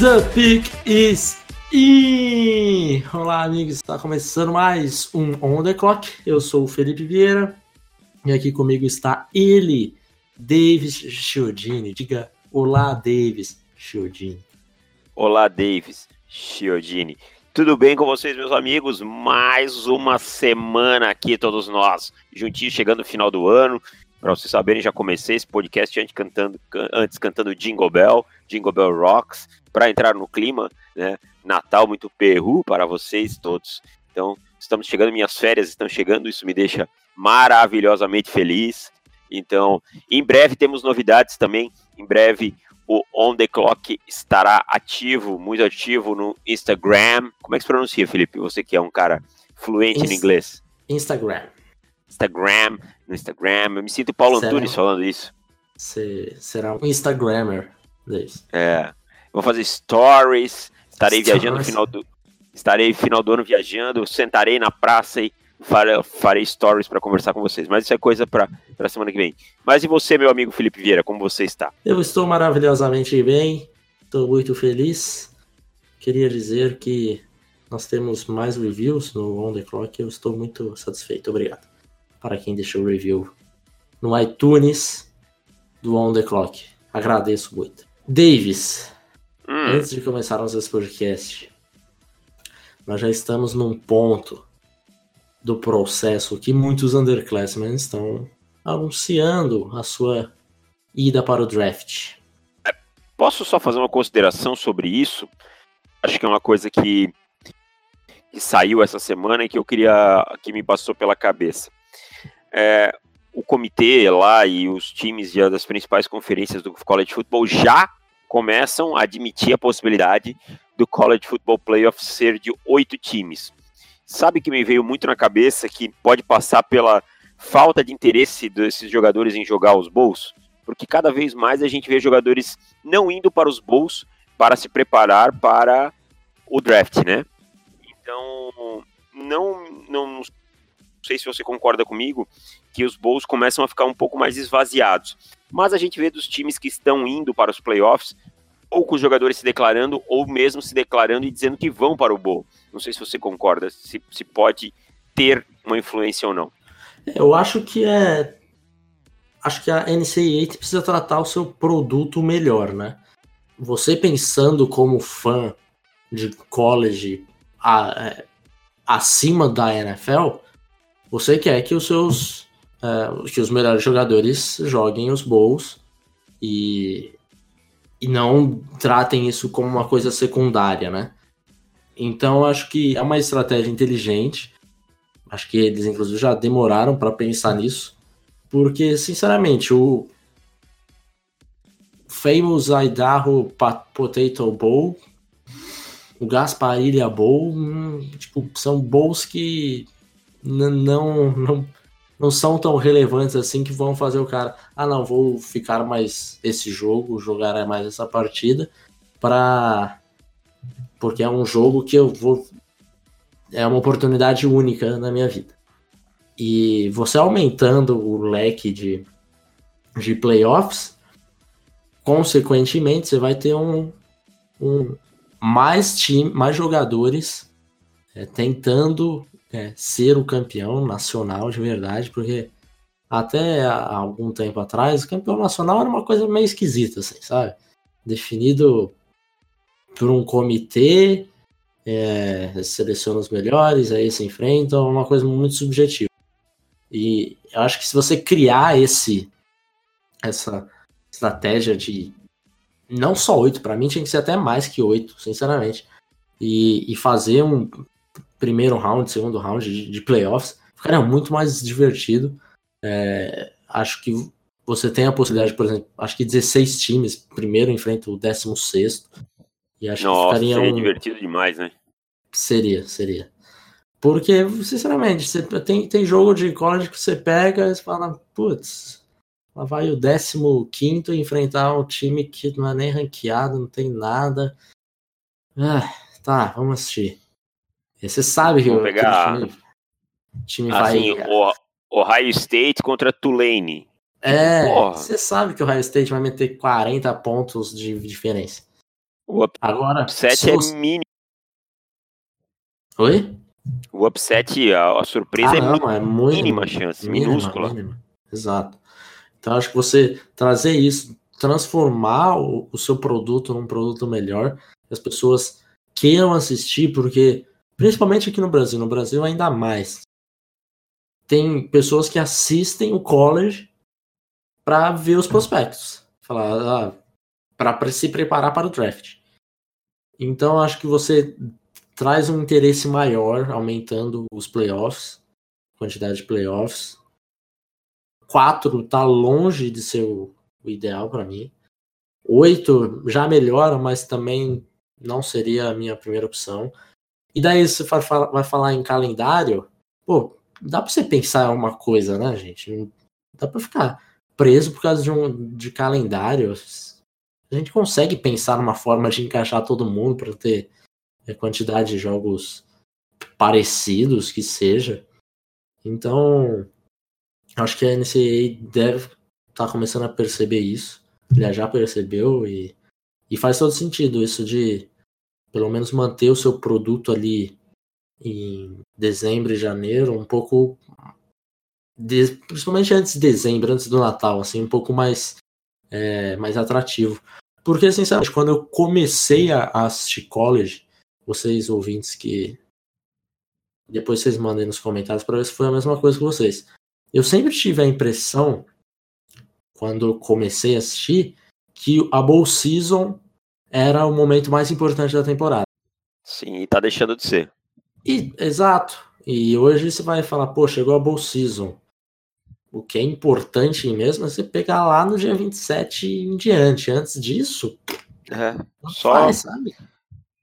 The Pick is! Olá, amigos, está começando mais um On The Clock. Eu sou o Felipe Vieira e aqui comigo está ele, Davis Chiodini. Diga olá, Davis Chiodini. Olá, Davis Chiodini. Tudo bem com vocês, meus amigos? Mais uma semana aqui, todos nós, juntinhos, chegando no final do ano. Para vocês saberem, já comecei esse podcast antes cantando, antes cantando Jingle Bell, Jingle Bell Rocks, para entrar no clima, né? Natal muito perru para vocês todos. Então, estamos chegando, minhas férias estão chegando, isso me deixa maravilhosamente feliz. Então, em breve temos novidades também. Em breve o On The Clock estará ativo, muito ativo no Instagram. Como é que se pronuncia, Felipe? Você que é um cara fluente Inst em inglês. Instagram. Instagram, no Instagram. Eu me sinto Paulo será, Antunes falando isso. Será um Instagrammer. Desse. É. Vou fazer stories. Estarei viajando no final do. Estarei final do ano viajando. Sentarei na praça e farei, farei stories para conversar com vocês. Mas isso é coisa para a semana que vem. Mas e você, meu amigo Felipe Vieira, como você está? Eu estou maravilhosamente bem. Estou muito feliz. Queria dizer que nós temos mais reviews no On The Clock. Eu estou muito satisfeito. Obrigado para quem deixou o review no iTunes do On The Clock. Agradeço muito. Davis, hum. antes de começarmos esse podcast, nós já estamos num ponto do processo que muitos underclassmen estão anunciando a sua ida para o draft. É, posso só fazer uma consideração sobre isso? Acho que é uma coisa que, que saiu essa semana e que eu queria que me passou pela cabeça é, o comitê lá e os times das principais conferências do college football já começam a admitir a possibilidade do college football playoff ser de oito times. Sabe que me veio muito na cabeça que pode passar pela falta de interesse desses jogadores em jogar os bowls? Porque cada vez mais a gente vê jogadores não indo para os bowls para se preparar para o draft, né? Então, não, não sei se você concorda comigo, que os bowls começam a ficar um pouco mais esvaziados. Mas a gente vê dos times que estão indo para os playoffs, ou com os jogadores se declarando, ou mesmo se declarando e dizendo que vão para o bowl. Não sei se você concorda, se, se pode ter uma influência ou não. Eu acho que é. Acho que a NCAA precisa tratar o seu produto melhor, né? Você pensando como fã de college a, é, acima da NFL, você quer que os seus uh, que os melhores jogadores joguem os bowls e, e não tratem isso como uma coisa secundária, né? Então acho que é uma estratégia inteligente. Acho que eles inclusive já demoraram para pensar nisso, porque sinceramente o Famous Idaho Potato Bowl, o Gasparilha Bowl, hum, tipo, são bowls que não, não, não são tão relevantes assim que vão fazer o cara, ah não, vou ficar mais esse jogo, jogar mais essa partida para porque é um jogo que eu vou é uma oportunidade única na minha vida. E você aumentando o leque de, de playoffs, consequentemente você vai ter um, um mais time, mais jogadores é, tentando é, ser o campeão nacional de verdade, porque até algum tempo atrás, o campeão nacional era uma coisa meio esquisita, assim, sabe? Definido por um comitê, é, seleciona os melhores, aí se enfrentam, é uma coisa muito subjetiva. E eu acho que se você criar esse essa estratégia de não só oito, para mim tinha que ser até mais que oito, sinceramente, e, e fazer um primeiro round, segundo round de, de playoffs, ficaria muito mais divertido. É, acho que você tem a possibilidade, por exemplo, acho que 16 times, primeiro enfrenta o 16 E acho Nossa, que ficaria seria um... divertido demais, né? Seria, seria. Porque, sinceramente, você tem, tem jogo de college que você pega e você fala, putz, lá vai o 15 enfrentar um time que não é nem ranqueado, não tem nada. Ah, tá, vamos assistir. E você sabe que o time, time assim, vai. O Ohio State contra Tulane. É, Porra. você sabe que o Ohio State vai meter 40 pontos de diferença. O Agora, upset é mínimo. Oi? O upset, a, a surpresa ah, é, não, é muito, mínima chance, mínima, minúscula. Mínima. Exato. Então acho que você trazer isso, transformar o, o seu produto num produto melhor, que as pessoas queiram assistir, porque principalmente aqui no Brasil, no Brasil ainda mais, tem pessoas que assistem o college para ver os prospectos, falar, ah, para se preparar para o draft. Então acho que você traz um interesse maior, aumentando os playoffs, quantidade de playoffs. Quatro tá longe de ser o, o ideal para mim. Oito já melhora, mas também não seria a minha primeira opção. E daí você vai falar, em calendário, pô, dá para você pensar uma coisa, né, gente? Dá para ficar preso por causa de um de calendário a gente consegue pensar numa forma de encaixar todo mundo para ter a quantidade de jogos parecidos que seja. Então, acho que a NCAA deve estar tá começando a perceber isso. Ele já percebeu e, e faz todo sentido isso de pelo menos manter o seu produto ali em dezembro e janeiro um pouco de, principalmente antes de dezembro, antes do Natal, assim, um pouco mais é, mais atrativo. Porque, sinceramente, quando eu comecei a assistir college, vocês ouvintes que. Depois vocês mandem nos comentários para ver se foi a mesma coisa que vocês. Eu sempre tive a impressão, quando comecei a assistir, que a Bowl Season era o momento mais importante da temporada. Sim, e tá deixando de ser. E, exato. E hoje você vai falar, pô, chegou a Bowl Season. O que é importante mesmo é você pegar lá no dia 27 em diante. Antes disso, é, só, faz, sabe?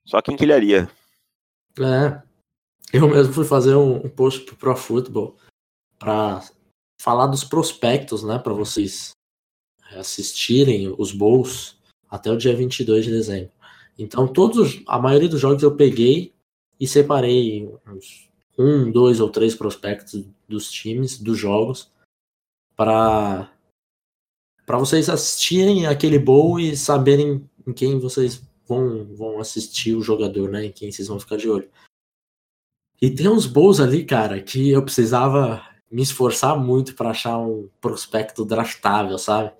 Só quinquilharia. É. Eu mesmo fui fazer um, um post pro Pro Football para falar dos prospectos, né, para vocês assistirem os bowls até o dia 22 de dezembro. Então, todos, a maioria dos jogos eu peguei e separei uns um, dois ou três prospectos dos times, dos jogos, para para vocês assistirem aquele bowl e saberem em quem vocês vão, vão assistir o jogador, né? Em quem vocês vão ficar de olho. E tem uns bowls ali, cara, que eu precisava me esforçar muito para achar um prospecto draftável, sabe?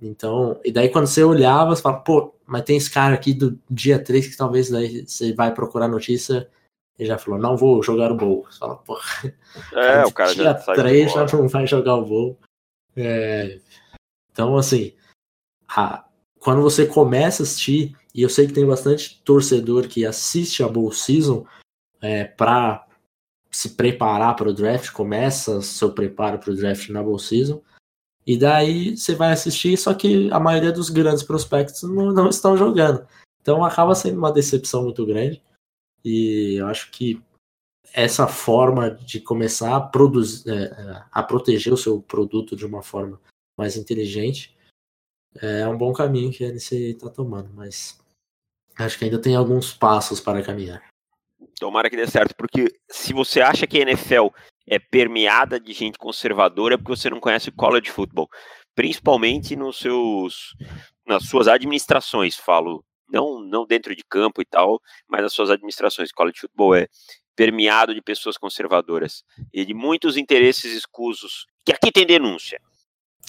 Então, e daí quando você olhava, você fala, pô, mas tem esse cara aqui do dia 3 que talvez daí você vai procurar notícia e já falou, não vou jogar o bowl. Você fala, pô, é, o cara dia já 3 já não vai jogar o bowl. É, então, assim, a, quando você começa a assistir, e eu sei que tem bastante torcedor que assiste a Bowl Season é, para se preparar para o draft, começa seu preparo para o draft na Bowl Season, e daí você vai assistir, só que a maioria dos grandes prospectos não, não estão jogando. Então acaba sendo uma decepção muito grande. E eu acho que essa forma de começar a produzir, é, é, a proteger o seu produto de uma forma mais inteligente é um bom caminho que a NCAA está tomando, mas acho que ainda tem alguns passos para caminhar. Tomara que dê certo, porque se você acha que a NFL é permeada de gente conservadora, porque você não conhece o college football, principalmente nos seus, nas suas administrações, falo, não, não dentro de campo e tal, mas nas suas administrações. College football é permeado de pessoas conservadoras e de muitos interesses escusos. Que aqui tem denúncia.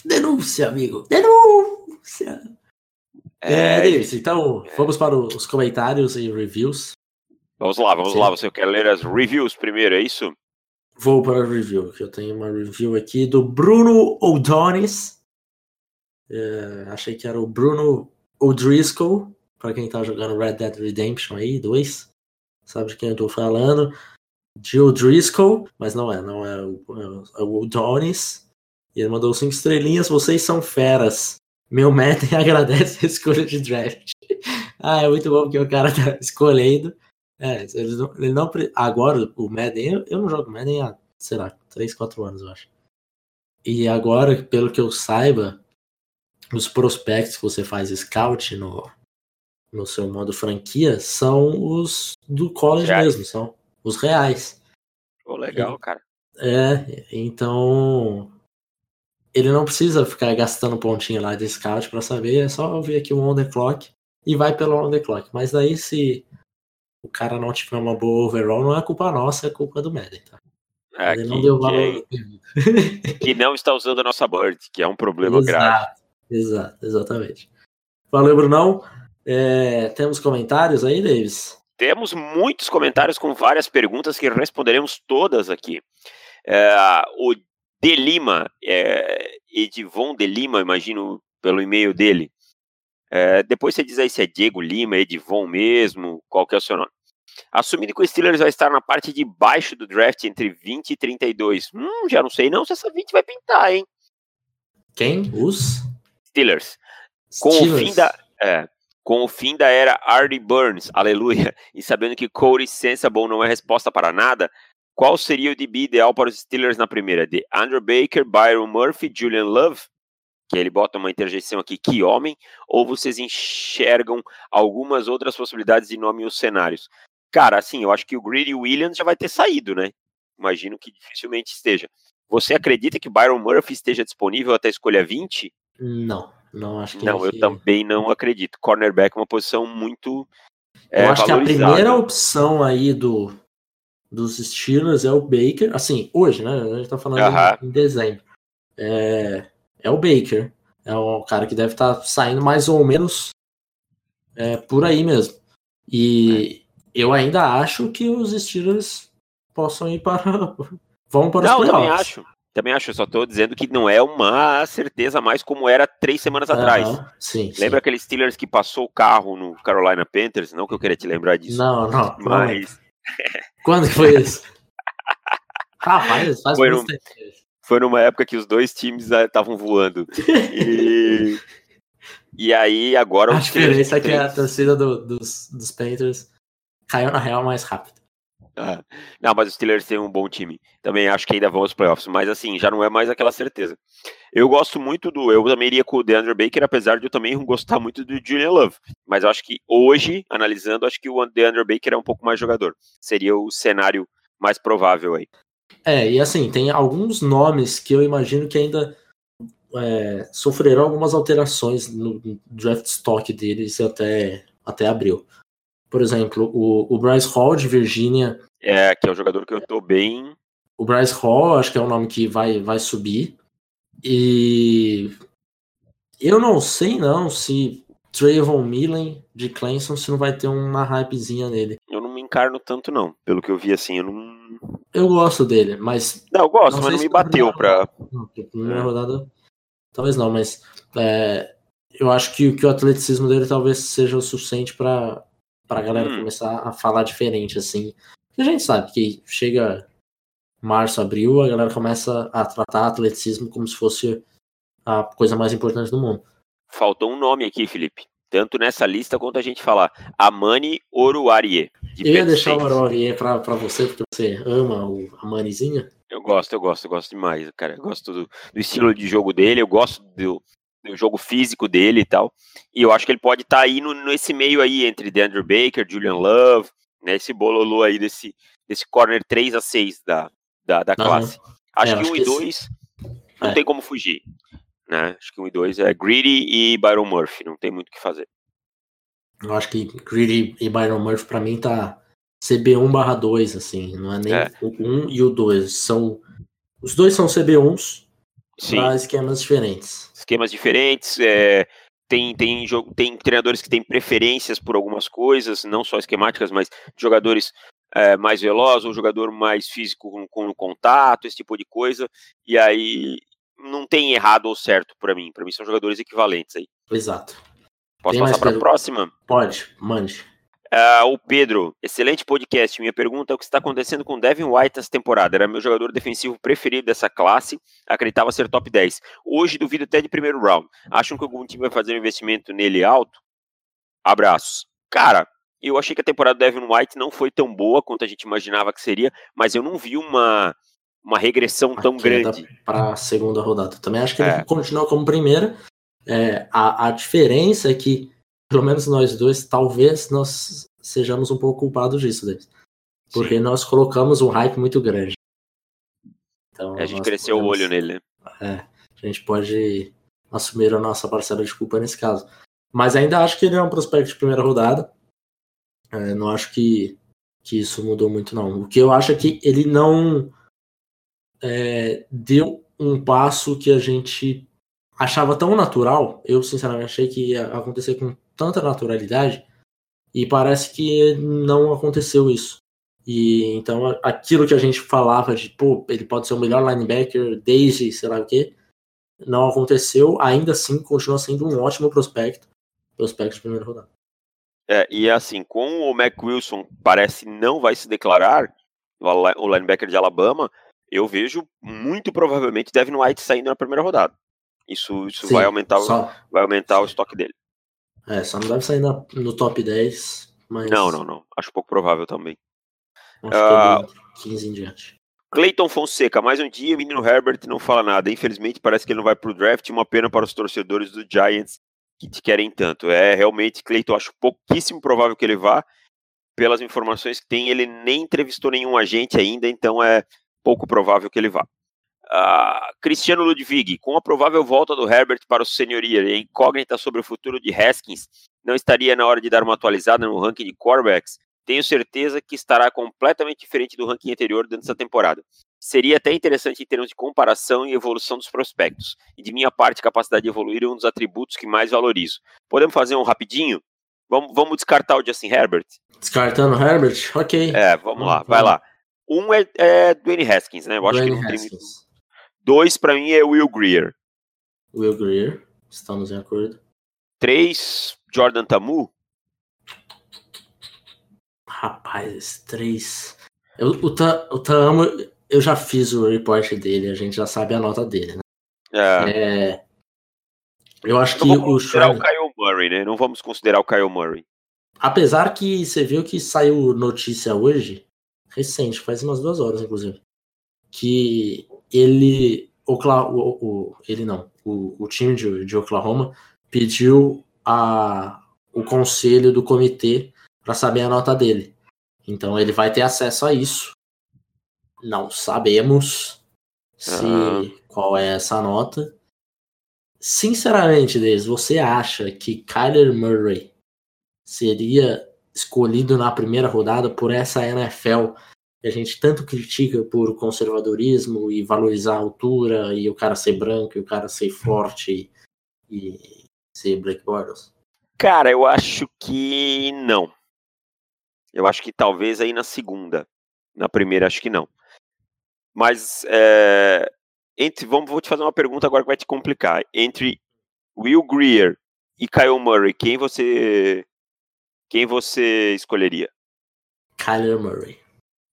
Denúncia, amigo. Denúncia. É, é isso. Então, é. vamos para os comentários e reviews. Vamos lá, vamos Sim. lá. Você quer ler as reviews primeiro, é isso? Vou para a review, que eu tenho uma review aqui do Bruno O'Donis. É, achei que era o Bruno O'Driscoll, para quem tá jogando Red Dead Redemption aí, 2. Sabe de quem eu tô falando. De O'Driscoll, mas não é, não é o, é o O'Donis. E ele mandou cinco estrelinhas, vocês são feras. Meu Madden agradece a escolha de draft. ah, é muito bom porque o cara tá escolhendo. É, ele não, ele não agora o Madden, eu, eu não jogo Madden há, sei lá, 3, 4 anos, eu acho. E agora, pelo que eu saiba, os prospectos que você faz scout no, no seu modo franquia são os do college reais. mesmo, são os reais. Pô, legal, e, cara. É, então ele não precisa ficar gastando pontinho lá de scout para saber, é só ver aqui o on the clock e vai pelo on the clock. Mas daí se o cara não tiver uma boa overall, não é culpa nossa, é culpa do Madden, tá? É, ele que, não deu valor. Que, que, não está usando a nossa board, que é um problema exato, grave. Exato, exatamente. Valeu, Brunão. É, temos comentários aí, Davis? Temos muitos comentários com várias perguntas que responderemos todas aqui. É, o De Lima, é, Edivon De Lima, imagino pelo e-mail dele. É, depois você diz aí se é Diego Lima, Edivon mesmo, qual que é o seu nome. Assumindo que o Steelers vai estar na parte de baixo do draft entre 20 e 32. Hum, já não sei não se essa 20 vai pintar, hein? Quem? Os? Steelers. Com Steelers. o fim da... É, com o fim da era Artie Burns, aleluia, e sabendo que Cody Sensible não é resposta para nada, qual seria o DB ideal para os Steelers na primeira? De Andrew Baker, Byron Murphy, Julian Love? Que ele bota uma interjeição aqui, que homem? Ou vocês enxergam algumas outras possibilidades de nome os cenários? Cara, assim, eu acho que o Greedy Williams já vai ter saído, né? Imagino que dificilmente esteja. Você acredita que Byron Murphy esteja disponível até a escolha 20? Não, não acho que Não, eu também não acredito. Cornerback é uma posição muito. É, eu acho que a primeira opção aí do, dos Steelers é o Baker. Assim, hoje, né? A gente tá falando uh -huh. em, dezembro. É, é o Baker. É o cara que deve estar tá saindo mais ou menos é, por aí mesmo. E eu ainda acho que os Steelers possam ir para. vão para não, os playoffs. Também acho. Também acho, eu só tô dizendo que não é uma certeza mais como era três semanas atrás. sim, Lembra sim. aquele Steelers que passou o carro no Carolina Panthers? Não que eu queria te lembrar disso. Não, não. Mas. Quando que foi isso? Rapaz, faz foi, num, foi numa época que os dois times estavam voando. E, e aí agora. A diferença é que a torcida do, dos, dos Panthers caiu na real mais rápido. Ah, não, mas os Steelers têm um bom time. Também acho que ainda vão aos playoffs, mas assim, já não é mais aquela certeza. Eu gosto muito do. Eu também iria com o DeAndre Baker, apesar de eu também gostar muito do Julian Love. Mas eu acho que hoje, analisando, acho que o DeAndre Baker é um pouco mais jogador. Seria o cenário mais provável aí. É, e assim, tem alguns nomes que eu imagino que ainda é, sofrerão algumas alterações no draft stock deles até, até abril. Por exemplo, o, o Bryce Hall de Virgínia é, que é o jogador que eu tô bem. O Bryce Hall, acho que é o nome que vai, vai subir. E eu não sei não se Trayvon Millen de Clemson se não vai ter uma hypezinha nele. Eu não me encarno tanto não, pelo que eu vi assim, eu não Eu gosto dele, mas Não, eu gosto, não mas não me bateu pra primeira rodada talvez não, mas é, eu acho que, que o atleticismo dele talvez seja o suficiente para para a galera hum. começar a falar diferente assim a gente sabe que chega março, abril, a galera começa a tratar atleticismo como se fosse a coisa mais importante do mundo. Faltou um nome aqui, Felipe. Tanto nessa lista quanto a gente falar. Amani Oruarie. De eu ia deixar o Oruarie pra, pra você, porque você ama o Amanizinha. Eu gosto, eu gosto, eu gosto demais, cara. Eu gosto do, do estilo de jogo dele, eu gosto do, do, jogo físico dele e tal. E eu acho que ele pode estar tá aí no, nesse meio aí, entre DeAndre Baker, Julian Love, né, esse bololô aí desse, desse corner 3 a 6 da, da, da classe. Uhum. Acho é, que 1 um e 2 esse... não é. tem como fugir. Né? Acho que 1 um e 2 é Greedy e Byron Murphy, não tem muito o que fazer. Eu acho que Greedy e Byron Murphy para mim tá CB1 barra 2, assim, não é nem é. o 1 e o 2. São, os dois são CB1s para esquemas diferentes. Esquemas diferentes, é, tem, tem, tem treinadores que têm preferências por algumas coisas, não só esquemáticas, mas jogadores é, mais velozes, um jogador mais físico com, com contato, esse tipo de coisa. E aí não tem errado ou certo para mim. Para mim são jogadores equivalentes aí. Exato. Posso tem passar para a próxima? Pode, mande. Uh, o Pedro, excelente podcast. Minha pergunta é o que está acontecendo com Devin White essa temporada. Era meu jogador defensivo preferido dessa classe, acreditava ser top 10. Hoje duvido até de primeiro round. Acham que algum time vai fazer um investimento nele alto? Abraços. Cara, eu achei que a temporada do Evan White não foi tão boa quanto a gente imaginava que seria, mas eu não vi uma, uma regressão tão grande. Para a segunda rodada. Também acho que é. ele continua como primeira. É, a, a diferença é que, pelo menos nós dois, talvez nós sejamos um pouco culpados disso, Davis. Porque Sim. nós colocamos um hype muito grande. Então, é, a gente cresceu podemos, o olho nele, né? É, a gente pode assumir a nossa parcela de culpa nesse caso. Mas ainda acho que ele é um prospecto de primeira rodada. É, não acho que, que isso mudou muito, não. O que eu acho é que ele não é, deu um passo que a gente achava tão natural. Eu, sinceramente, achei que ia acontecer com tanta naturalidade. E parece que não aconteceu isso. E então aquilo que a gente falava de, pô, ele pode ser o melhor linebacker desde sei lá o quê, não aconteceu. Ainda assim, continua sendo um ótimo prospecto. Prospecto de primeira rodada. É, e assim, com o Mac Wilson parece não vai se declarar, o linebacker de Alabama, eu vejo muito provavelmente Devin White saindo na primeira rodada. Isso, isso Sim, vai aumentar, só... vai aumentar o estoque dele. É, só não deve sair na, no top 10, mas... Não, não, não. Acho pouco provável também. Acho uh, que 15 em diante. Clayton Fonseca, mais um dia, menino Herbert não fala nada. Infelizmente, parece que ele não vai pro draft. Uma pena para os torcedores do Giants que te querem tanto. É realmente, Cleiton, acho pouquíssimo provável que ele vá. Pelas informações que tem, ele nem entrevistou nenhum agente ainda, então é pouco provável que ele vá. Uh, Cristiano Ludwig, com a provável volta do Herbert para o senhoria e a incógnita sobre o futuro de Haskins, não estaria na hora de dar uma atualizada no ranking de quarterbacks? Tenho certeza que estará completamente diferente do ranking anterior durante essa temporada. Seria até interessante em termos de comparação e evolução dos prospectos. E de minha parte, capacidade de evoluir é um dos atributos que mais valorizo. Podemos fazer um rapidinho? Vamos, vamos descartar o Justin Herbert? Descartando o Herbert? Ok. É, vamos lá, vai lá. Um é, é Dwayne Haskins, né? Eu acho Dwayne que não tem Dois, para mim, é Will Greer. Will Greer, estamos em acordo. Três, Jordan Tamu. Rapaz, três. Eu, o, o Tamu, eu já fiz o report dele, a gente já sabe a nota dele, né? É. é eu acho Não que vamos o considerar o Kyle Murray, né? Não vamos considerar o Kyle Murray. Apesar que você viu que saiu notícia hoje, recente, faz umas duas horas, inclusive, que ele, o, o, ele não, o, o time de, de Oklahoma pediu a, o conselho do comitê para saber a nota dele. Então ele vai ter acesso a isso não sabemos se uhum. qual é essa nota. Sinceramente, Deus, você acha que Kyler Murray seria escolhido na primeira rodada por essa NFL que a gente tanto critica por conservadorismo e valorizar a altura e o cara ser branco e o cara ser forte e, e ser Black Bortles? Cara, eu acho que não. Eu acho que talvez aí na segunda. Na primeira, acho que não. Mas é, entre, vamos, vou te fazer uma pergunta agora que vai te complicar. Entre Will Greer e Kyle Murray, quem você quem você escolheria? Kyle Murray.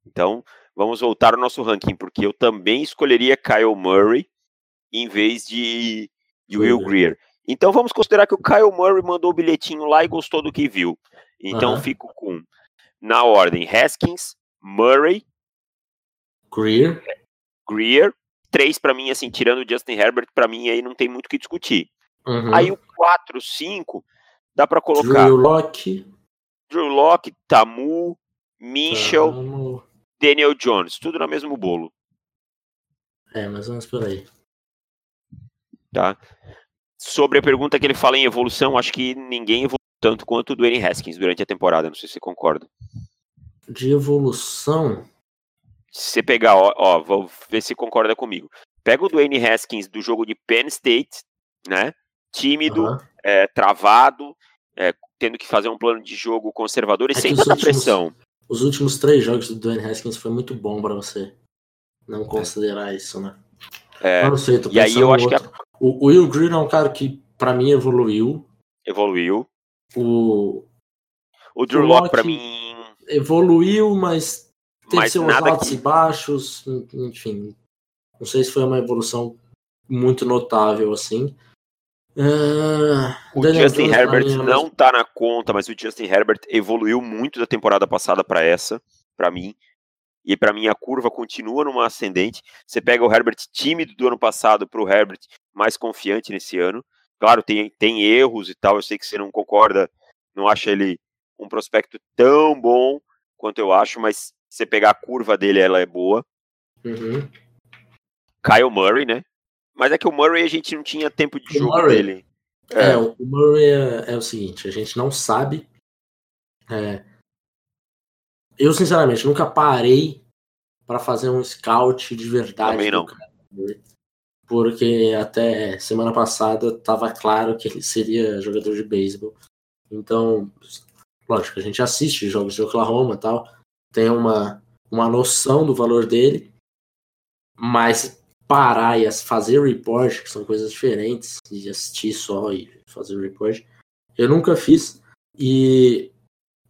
Então, vamos voltar ao nosso ranking, porque eu também escolheria Kyle Murray em vez de, de Will Greer. Então vamos considerar que o Kyle Murray mandou o bilhetinho lá e gostou do que viu. Então fico com, na ordem, Haskins, Murray, Greer. Greer. Três, para mim, assim, tirando o Justin Herbert, para mim aí não tem muito o que discutir. Uhum. Aí o 4, 5, dá para colocar. Drew Locke. Drew Locke, Tamu, Minchel, Tamu. Daniel Jones. Tudo no mesmo bolo. É, mas vamos por aí. Tá. Sobre a pergunta que ele fala em evolução, acho que ninguém evoluiu tanto quanto o Dwayne Haskins durante a temporada. Não sei se você concorda. De evolução, se você pegar, ó, ó, vou ver se concorda comigo. Pega o Dwayne Haskins do jogo de Penn State, né? Tímido, uhum. é, travado, é, tendo que fazer um plano de jogo conservador e é sem tanta últimos, pressão. Os últimos três jogos do Dwayne Haskins foi muito bom para você não considerar isso, né? É, eu não sei, tô e aí eu acho que a... o, o Will Green é um cara que para mim evoluiu. Evoluiu. O o Drew Locke para mim evoluiu, mas Teve mas seus altos que... e baixos, enfim. Não sei se foi uma evolução muito notável assim. Uh, o Justin Herbert não tá na conta, mas o Justin Herbert evoluiu muito da temporada passada para essa, para mim. E para mim a curva continua numa ascendente. Você pega o Herbert tímido do ano passado para o Herbert mais confiante nesse ano. Claro, tem, tem erros e tal. Eu sei que você não concorda, não acha ele um prospecto tão bom quanto eu acho, mas você pegar a curva dele, ela é boa. Uhum. Kyle Murray, né? Mas é que o Murray a gente não tinha tempo de o jogo Murray, dele. É. é, o Murray é, é, o seguinte, a gente não sabe. É, eu, sinceramente, nunca parei para fazer um scout de verdade. Também não. porque até semana passada estava claro que ele seria jogador de beisebol. Então, lógico, a gente assiste jogos de Oklahoma e tal, tem uma, uma noção do valor dele, mas parar e fazer report, que são coisas diferentes, de assistir só e fazer report, eu nunca fiz. E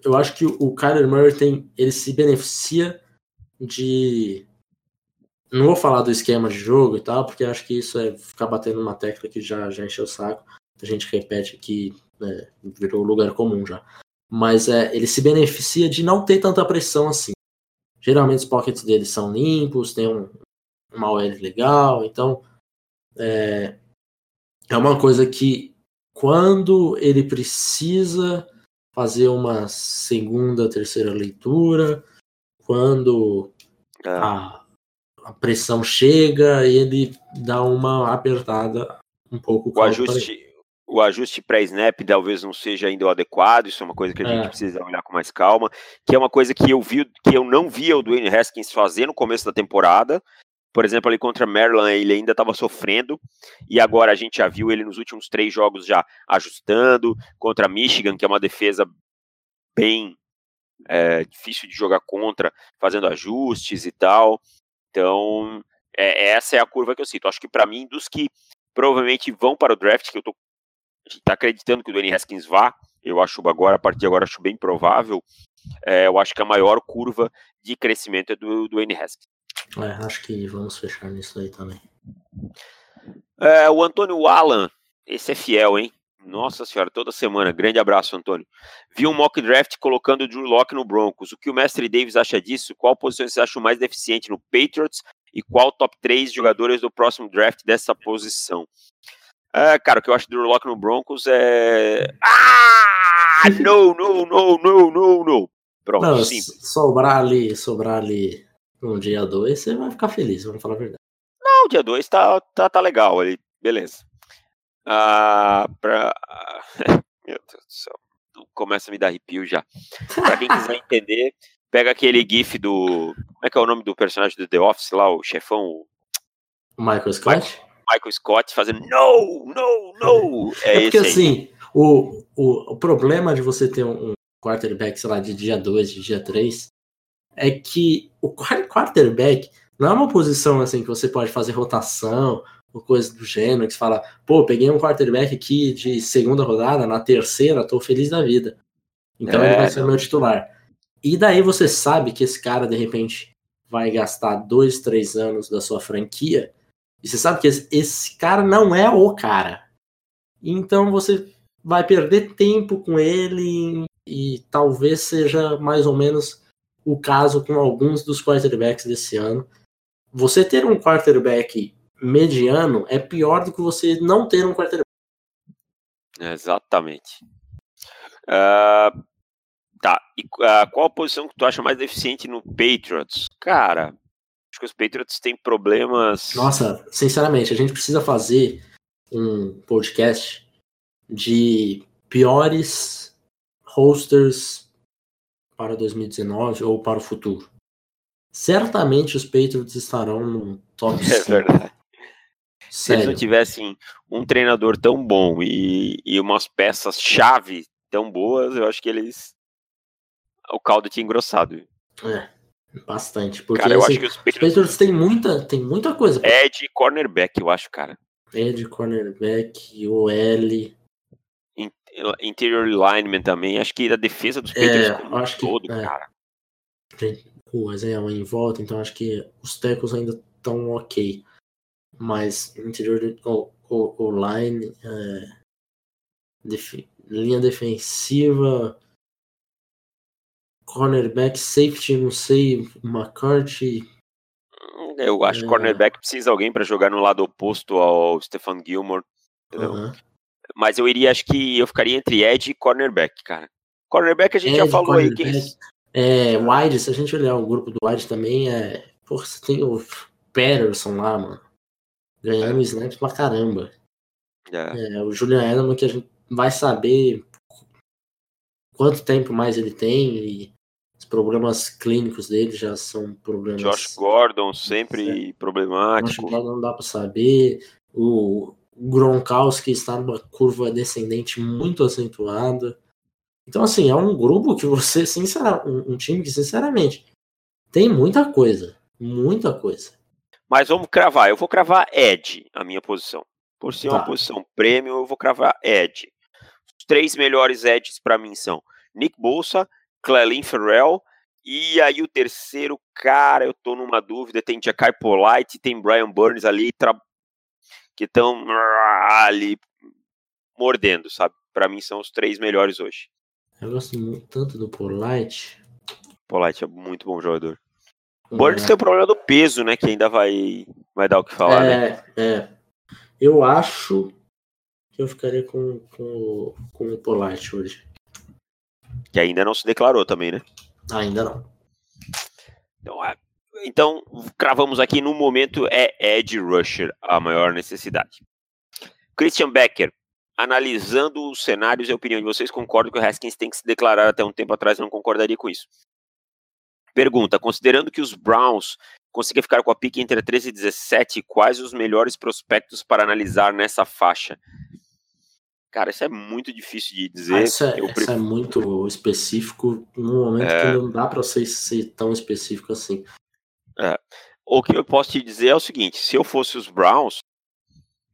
eu acho que o Kyler Murray tem, ele se beneficia de não vou falar do esquema de jogo e tal, porque acho que isso é ficar batendo uma tecla que já, já encheu o saco. A gente repete aqui, né, virou lugar comum já. Mas é, ele se beneficia de não ter tanta pressão assim. Geralmente os pockets dele são limpos, tem um, uma OL legal, então é, é uma coisa que quando ele precisa fazer uma segunda, terceira leitura, quando é. a, a, pressão chega, ele dá uma apertada um pouco. O ajuste, o ajuste pré-snap talvez não seja ainda o adequado, isso é uma coisa que a é. gente precisa olhar com mais calma, que é uma coisa que eu vi, que eu não via o Dwayne Haskins fazer no começo da temporada, por exemplo, ali contra Maryland, ele ainda estava sofrendo, e agora a gente já viu ele nos últimos três jogos já ajustando, contra Michigan, que é uma defesa bem é, difícil de jogar contra, fazendo ajustes e tal. Então, é, essa é a curva que eu sinto. Acho que para mim, dos que provavelmente vão para o draft, que eu tô tá acreditando que o Dwayne Haskins vá, eu acho agora, a partir de agora, acho bem provável. É, eu acho que a maior curva de crescimento é do, do Dwayne Haskins. É, acho que vamos fechar nisso aí também. É, o Antônio Alan, esse é fiel, hein? Nossa senhora, toda semana. Grande abraço, Antônio. Vi um mock draft colocando o Drew Locke no Broncos. O que o mestre Davis acha disso? Qual posição você acha mais deficiente no Patriots? E qual top 3 jogadores do próximo draft dessa posição? É, cara, o que eu acho do Drew Locke no Broncos é. Ah! Não, não, não, não, não, não. Pronto, não, simples. Sobrar ali, sobrar ali um dia 2, você vai ficar feliz, vamos falar a verdade. Não, o dia 2 tá, tá, tá legal ali, beleza. Ah, pra... Meu Deus do céu, começa a me dar arrepio já. Pra quem quiser entender, pega aquele gif do. Como é que é o nome do personagem do The Office lá, o chefão? O Michael Scott? Michael Scott fazendo no, no, no. É, é porque assim, o, o, o problema de você ter um quarterback, sei lá, de dia 2, de dia 3, é que o quarterback não é uma posição assim que você pode fazer rotação ou coisa do gênero, que você fala, pô, peguei um quarterback aqui de segunda rodada, na terceira, tô feliz da vida. Então é, ele vai ser o meu titular. E daí você sabe que esse cara, de repente, vai gastar dois, três anos da sua franquia, e você sabe que esse, esse cara não é o cara. Então você vai perder tempo com ele e talvez seja mais ou menos o caso com alguns dos quarterbacks desse ano. Você ter um quarterback mediano é pior do que você não ter um quarterback. Exatamente. Uh, tá. E uh, qual a posição que tu acha mais deficiente no Patriots? Cara, acho que os Patriots têm problemas. Nossa, sinceramente, a gente precisa fazer um podcast de piores hosters para 2019 ou para o futuro. Certamente os Patriots estarão no top 5. É verdade. Se eles não tivessem um treinador tão bom e, e umas peças-chave tão boas, eu acho que eles. O caldo tinha engrossado. É, bastante. Porque cara, eu assim, acho que os Patriots... os Patriots têm muita, tem muita coisa. É de cornerback, eu acho, cara. É de cornerback, OL interior lineman também. Acho que a defesa dos Patriots é, como acho todo, que, é. cara. Tem ruas é, em volta, então acho que os tecos ainda estão ok. Mas interior, oh, o, o line, é, def, linha defensiva, cornerback, safety, não sei, McCarthy. Eu acho que É. cornerback precisa de alguém para jogar no lado oposto ao Stefan Gilmore. entendeu? aham. Mas eu iria, acho que eu ficaria entre Ed e cornerback, cara. Cornerback a gente já Ed, falou aí. Quem... É, wide, se a gente olhar o grupo do wide também, é. Porra, você tem o Patterson lá, mano. Ganhando snaps pra caramba. É, É, o Julian Edelman que a gente vai saber quanto tempo mais ele tem e os problemas clínicos dele já são problemas. Josh Gordon, sempre Josh problemático. Gordon não dá pra saber. O Gronkowski está numa curva descendente muito acentuada. Então, assim, é um grupo que você, sinceramente, um, um time que, sinceramente, tem muita coisa. Muita coisa. Mas vamos cravar. Eu vou cravar Ed, a minha posição. Por ser uma Tá. posição premium, eu vou cravar Ed. Os três melhores Eds para mim são Nick Bolsa, Clelin Ferrell e aí o terceiro, cara, eu tô numa dúvida, tem Jackai Polite, tem Brian Burns ali tra- que estão ali mordendo, sabe? Para mim são os três melhores hoje. Eu gosto muito, tanto do Polite. Polite é muito bom jogador. Burns tem o problema do peso, né? Que ainda vai, vai dar o que falar, né? É, é. Eu acho que eu ficaria com, com, o- com o Polite hoje. Que ainda não se declarou também, né? Ainda não. Então, é, então, cravamos aqui no momento é Ed Rusher a maior necessidade. Christian Becker, analisando os cenários e a opinião de vocês, concordo que o Haskins tem que se declarar até um tempo atrás, não concordaria com isso. Pergunta, considerando que os Browns consigam ficar com a pique entre 13 e 17, quais os melhores prospectos para analisar nessa faixa? Cara, isso é muito difícil de dizer. Ah, isso, é, isso prefiro- é muito específico num momento É. que não dá você ser tão específico assim. O que eu posso te dizer é o seguinte: se eu fosse os Browns,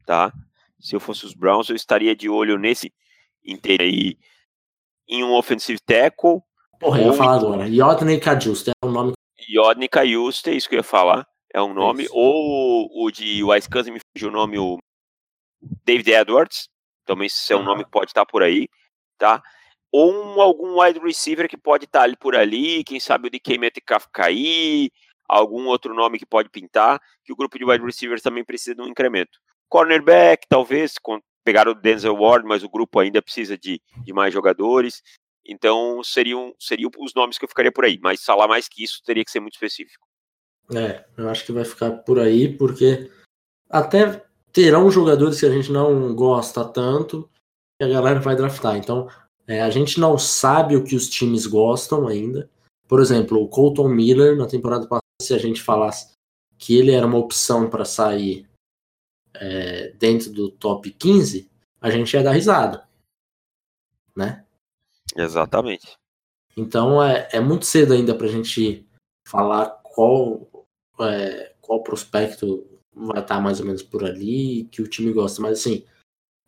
tá? Se eu fosse os Browns, eu estaria de olho nesse inteiro aí em um offensive tackle, Porra, eu ia falar agora. Yodney Kajust é um nome. Kayuste, é isso que eu ia falar, é um nome, Isso. ou o de Wisconsin me fugiu o nome, o David Edwards, também esse é um Aham. nome que pode estar por aí, tá? Ou um- algum wide receiver que pode estar ali por ali, quem sabe o DK Metcalf cair, algum outro nome que pode pintar, que o grupo de wide receivers também precisa de um incremento. Cornerback, talvez, pegar o Denzel Ward, mas o grupo ainda precisa de, de mais jogadores. Então, seriam, seriam os nomes que eu ficaria por aí. Mas falar mais que isso teria que ser muito específico. É, eu acho que vai ficar por aí, porque até terão jogadores que a gente não gosta tanto que a galera vai draftar. Então, é, a gente não sabe o que os times gostam ainda. Por exemplo, o Colton Miller, na temporada passada, se a gente falasse que ele era uma opção para sair é, dentro do top 15, a gente ia dar risada. Né? Exatamente. Então é, é muito cedo ainda para a gente falar qual, é, qual prospecto vai estar mais ou menos por ali, que o time gosta. Mas assim,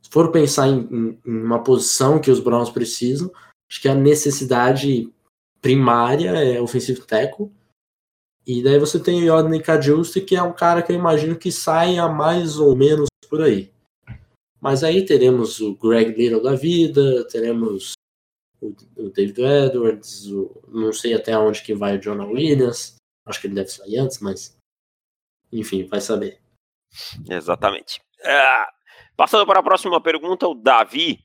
se for pensar em, em- em uma posição que os Browns precisam, acho que a necessidade primária é offensive tackle. E daí você tem o Yodney Kajusti, que é um cara que eu imagino que saia mais ou menos por aí. Mas aí teremos o Greg Little da vida, teremos o, David Edwards, o- não sei até onde que vai o Jonah Williams, acho que ele deve sair antes, mas enfim, vai saber. Exatamente. Ah, passando para a próxima pergunta, o Davi.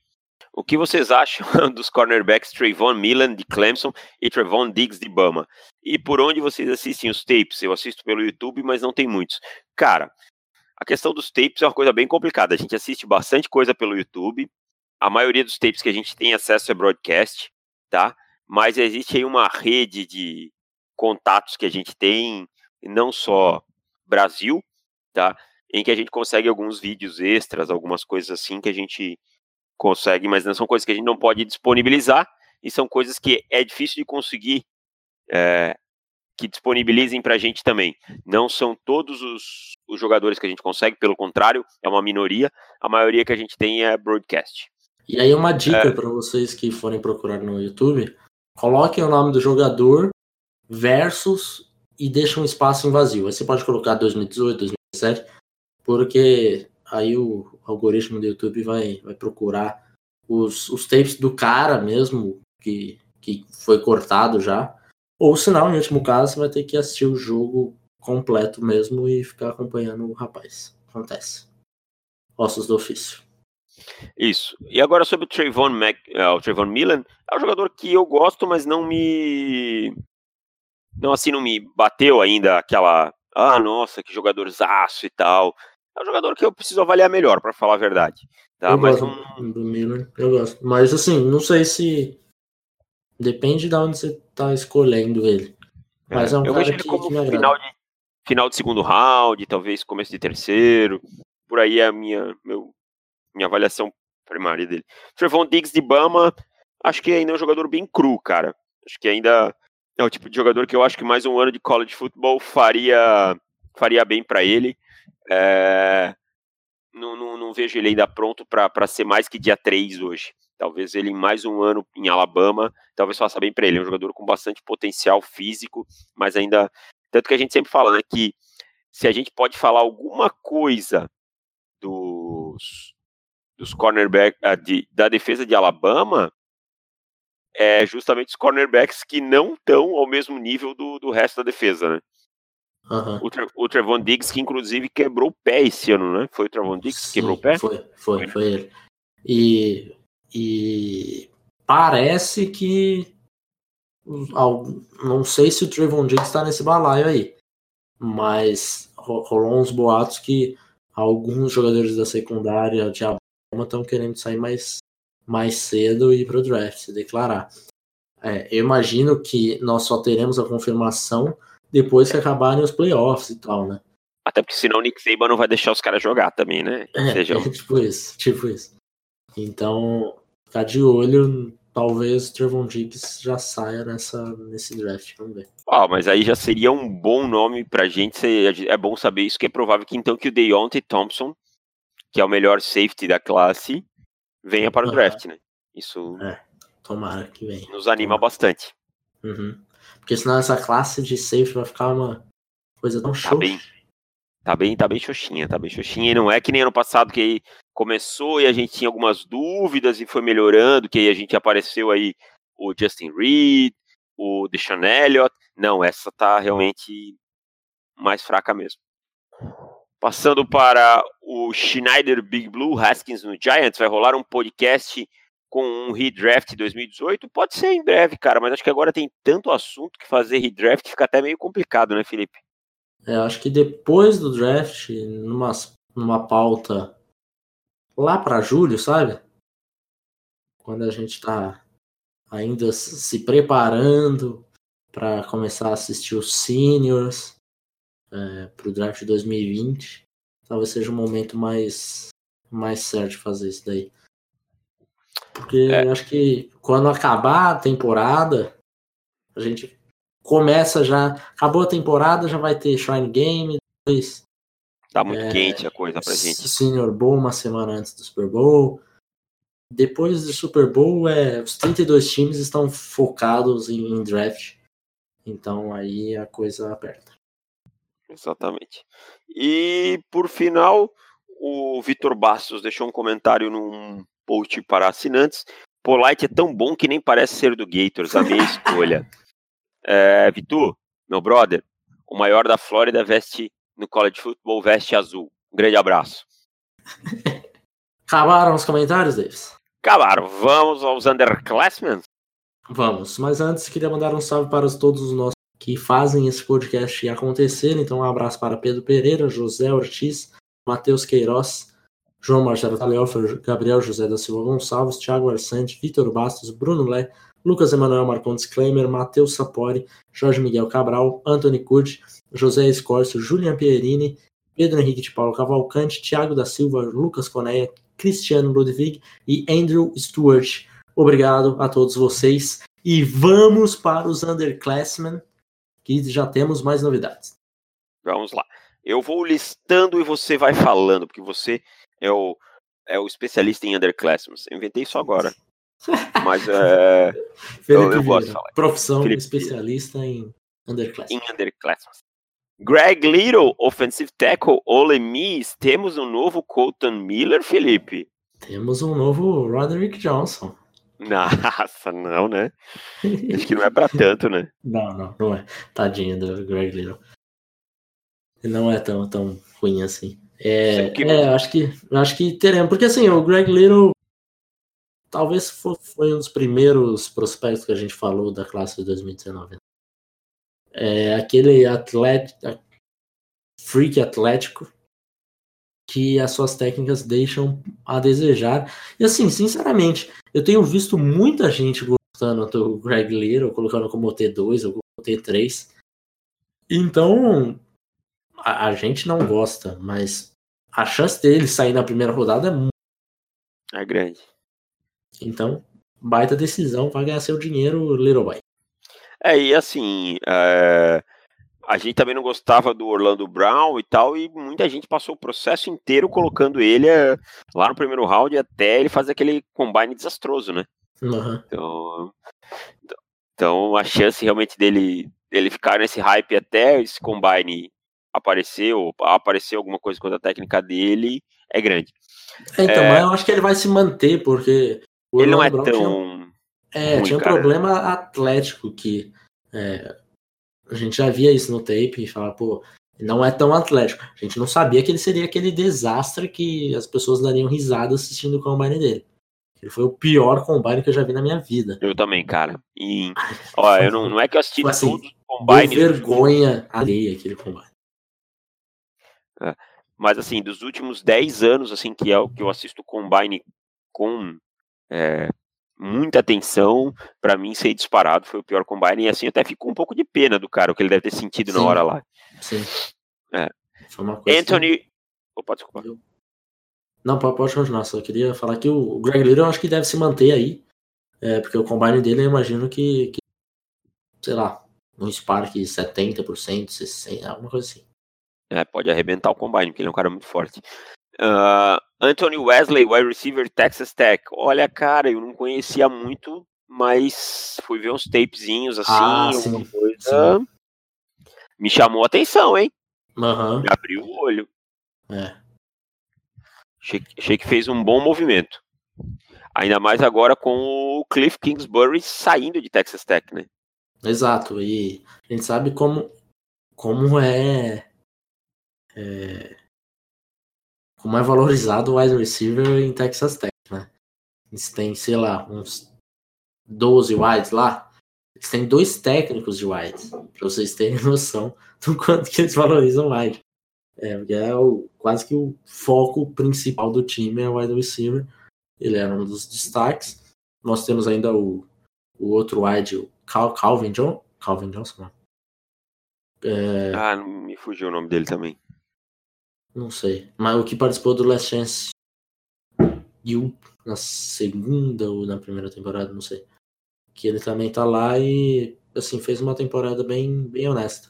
O que vocês acham dos cornerbacks Trayvon Millen de Clemson e Trayvon Diggs de Bama? E por onde vocês assistem os tapes? Eu assisto pelo YouTube, mas não tem muitos. Cara, a questão dos tapes é uma coisa bem complicada. A gente assiste bastante coisa pelo YouTube. A maioria dos tapes que a gente tem acesso é broadcast, tá? Mas existe aí uma rede de contatos que a gente tem, não só Brasil, tá? Em que a gente consegue alguns vídeos extras, algumas coisas assim que a gente consegue, mas não são coisas que a gente não pode disponibilizar e são coisas que é difícil de conseguir é, que disponibilizem para a gente também. Não são todos os, os jogadores que a gente consegue, pelo contrário, é uma minoria. A maioria que a gente tem é broadcast. E aí uma dica É. para vocês que forem procurar no YouTube, coloquem o nome do jogador versus e deixem um espaço em vazio. Aí você pode colocar 2018, 2017, porque aí o algoritmo do YouTube vai, vai procurar os, os tapes do cara mesmo, que, que foi cortado já. Ou senão, em último caso, você vai ter que assistir o jogo completo mesmo e ficar acompanhando o rapaz. Acontece. Ossos do ofício. Isso. E agora sobre o Trayvon, Mac, uh, o Trayvon Millen, é um jogador que eu gosto, mas não me. Não assim, não me bateu ainda aquela. Ah, nossa, que jogadorzaço e tal. É um jogador que eu preciso avaliar melhor, para falar a verdade. Tá? Eu mas gosto um... do Miller, eu gosto. Mas assim, não sei se. Depende de onde você tá escolhendo ele. Mas é, é um eu cara vejo ele que, como que final de, final de segundo round, talvez começo de terceiro. Por aí é a minha, meu, minha avaliação primária dele. Trevon Diggs de Bama, acho que ainda é um jogador bem cru, cara. Acho que ainda é o tipo de jogador que eu acho que mais um ano de college football faria, faria bem para ele. É, não, não, não, vejo ele ainda pronto para ser mais que dia 3 hoje. Talvez ele mais um ano em Alabama, talvez faça bem para ele. É um jogador com bastante potencial físico, mas ainda. Tanto que a gente sempre fala, né, que se a gente pode falar alguma coisa dos, dos cornerbacks uh, de, da defesa de Alabama é justamente os cornerbacks que não estão ao mesmo nível do, do resto da defesa, né? Uhum. O, Tra o Trevon Diggs, que inclusive quebrou o pé esse ano, né? Foi o Trevon Diggs que quebrou o pé? Foi, foi, foi ele. E, e parece que não sei se o Trevon Diggs está nesse balaio aí, mas rolou uns boatos que alguns jogadores da secundária de estão querendo sair mais, mais cedo e ir para o draft, se declarar. É, eu imagino que nós só teremos a confirmação depois que acabarem os playoffs e tal, né? Até porque senão o Nick Saban não vai deixar os caras jogar também, né? É, Seja... é tipo isso, tipo isso. Então, ficar de olho, talvez o Trevon Diggs já saia nessa, nesse draft, vamos ver. Ah, mas aí já seria um bom nome pra gente, é bom saber isso, que é provável que então que o Deontay Thompson que é o melhor safety da classe, venha para o draft, né? Isso é, tomara que venha. Nos anima tomara. bastante. Uhum. Porque senão essa classe de safety vai ficar uma coisa tão tá bem, tá bem, tá bem xoxinha, tá bem xoxinha. E não é que nem ano passado que aí começou e a gente tinha algumas dúvidas e foi melhorando, que aí a gente apareceu aí o Justin Reed, o Deshaun Elliott. Não, essa tá realmente mais fraca mesmo. Passando para o Schneider Big Blue Haskins no Giants, vai rolar um podcast com um redraft 2018? Pode ser em breve, cara, mas acho que agora tem tanto assunto que fazer redraft fica até meio complicado, né, Felipe? É, acho que depois do draft, numa, numa pauta lá para julho, sabe? Quando a gente tá ainda se preparando para começar a assistir os seniors, é, para o draft de 2020, talvez seja o momento mais, mais certo fazer isso daí. Porque é. acho que quando acabar a temporada, a gente começa já. Acabou a temporada, já vai ter Shrine Game, depois. Tá muito é, quente a coisa pra gente. Senior Bowl uma semana antes do Super Bowl. Depois do Super Bowl, é, os 32 times estão focados em, em draft. Então aí a coisa aperta. Exatamente. E por final, o Vitor Bastos deixou um comentário num post para assinantes. Polite é tão bom que nem parece ser do Gators, a minha escolha. É, Vitor, meu brother, o maior da Flórida veste no college football veste azul. Um grande abraço. Acabaram os comentários, Davis? Acabaram. Vamos aos underclassmen? Vamos, mas antes queria mandar um salve para todos os nossos que fazem esse podcast acontecer. Então, um abraço para Pedro Pereira, José Ortiz, Matheus Queiroz, João Marcelo Taliofa, Gabriel José da Silva Gonçalves, Thiago Arsante, Vitor Bastos, Bruno Lé, Lucas Emanuel Marcondes Klemer, Matheus Sapori, Jorge Miguel Cabral, Anthony Curti, José Escorcio, Julian Pierini, Pedro Henrique de Paulo Cavalcante, Thiago da Silva, Lucas Coneia, Cristiano Ludwig e Andrew Stewart. Obrigado a todos vocês. E vamos para os underclassmen que já temos mais novidades. Vamos lá. Eu vou listando e você vai falando, porque você é o, é o especialista em underclassmen. Inventei isso agora. Mas é. Felipe eu, eu gosto de falar. Profissão Felipe especialista em underclassmen. Em underclassmen. Greg Little, offensive tackle, Ole Miss. Temos um novo Colton Miller, Felipe? Temos um novo Roderick Johnson. Nossa, não, né? Acho que não é pra tanto, né? Não, não, não é. Tadinho do Greg Little. Ele não é tão, tão ruim assim. É, que... é acho que acho que teremos, porque assim, o Greg Little talvez foi, um dos primeiros prospectos que a gente falou da classe de 2019. É aquele atleta, freak atlético que as suas técnicas deixam a desejar. E assim, sinceramente, eu tenho visto muita gente gostando do Greg Little, colocando como T2 ou como T3. Então, a, a, gente não gosta, mas a chance dele sair na primeira rodada é muito. É grande. Então, baita decisão, vai ganhar seu dinheiro, Little Boy. É, e assim, é a gente também não gostava do Orlando Brown e tal, e muita gente passou o processo inteiro colocando ele eh, lá no primeiro round até ele fazer aquele combine desastroso, né? Uhum. Então, então a chance realmente dele, dele ficar nesse hype até esse combine aparecer, ou aparecer alguma coisa contra a técnica dele, é grande. É, então, é... mas eu acho que ele vai se manter, porque ele não é Brown tão. Tinha, é, ruim, tinha um cara. problema atlético que. É, a gente já via isso no tape e falava, pô, não é tão atlético. A gente não sabia que ele seria aquele desastre que as pessoas dariam risada assistindo o combine dele. Ele foi o pior combine que eu já vi na minha vida. Eu também, cara. E, ó, eu não, não é que eu assisti assim, todos os combines. vergonha alheia aquele combine. É, mas assim, dos últimos 10 anos, assim, que é o que eu assisto combine com é, muita atenção, para mim ser disparado foi o pior combine, e assim até ficou um pouco de pena do cara, o que ele deve ter sentido Sim. na hora lá. Sim. É. Anthony. Que... Opa, desculpa. Não, pode continuar, só queria falar que o Greg Little eu acho que deve se manter aí, é, porque o combine dele eu imagino que, que sei lá, no Spark 70%, 60%, alguma coisa assim. É, pode arrebentar o combine, porque ele é um cara muito forte. Uh, Anthony Wesley, wide receiver Texas Tech. Olha, cara, eu não conhecia muito, mas fui ver uns tapezinhos assim, ah, alguma sim, coisa. Sim. Me chamou a atenção, hein? Uhum. Me abriu o olho. É. Achei, achei que fez um bom movimento. Ainda mais agora com o Cliff Kingsbury saindo de Texas Tech, né? Exato. E a gente sabe como, como é, é como é valorizado o wide receiver em Texas Tech, né? Eles têm, sei lá, uns 12 wides lá. Eles têm dois técnicos de wides, para vocês terem noção do quanto que eles valorizam wide. É, é o, quase que o foco principal do time é o wide receiver. Ele era um dos destaques. Nós temos ainda o, o outro wide, o Cal, Calvin, John, Calvin Johnson. Não. É... Ah, me fugiu o nome dele também. Não sei. Mas o que participou do Last Chance You na segunda ou na primeira temporada, não sei. Que ele também tá lá e assim, fez uma temporada bem, bem honesta.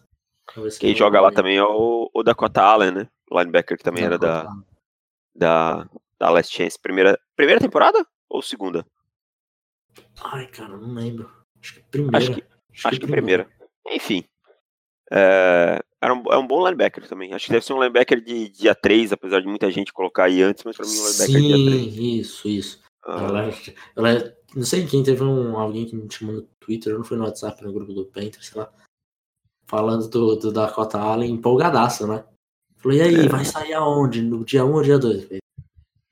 Quem joga lá também é o, o Dakota Allen, né? O linebacker que também Dakota. era da, da, da Last Chance. Primeira, primeira temporada ou segunda? Ai, cara, não lembro. Acho que primeira. Acho que, acho, acho que, que primeira. primeira. Enfim. É, era um, é um bom linebacker também. Acho que deve ser um linebacker de dia 3, apesar de muita gente colocar aí antes, mas pra mim um linebacker Sim, dia 3. Isso, isso. Ah. Ela, ela, não sei quem teve um, alguém que me chamou no Twitter, não foi no WhatsApp, no grupo do Painter, sei lá. Falando do, do Dakota Allen empolgadaço, né? Falei, e aí, é. vai sair aonde? No dia 1 ou dia 2? Falei,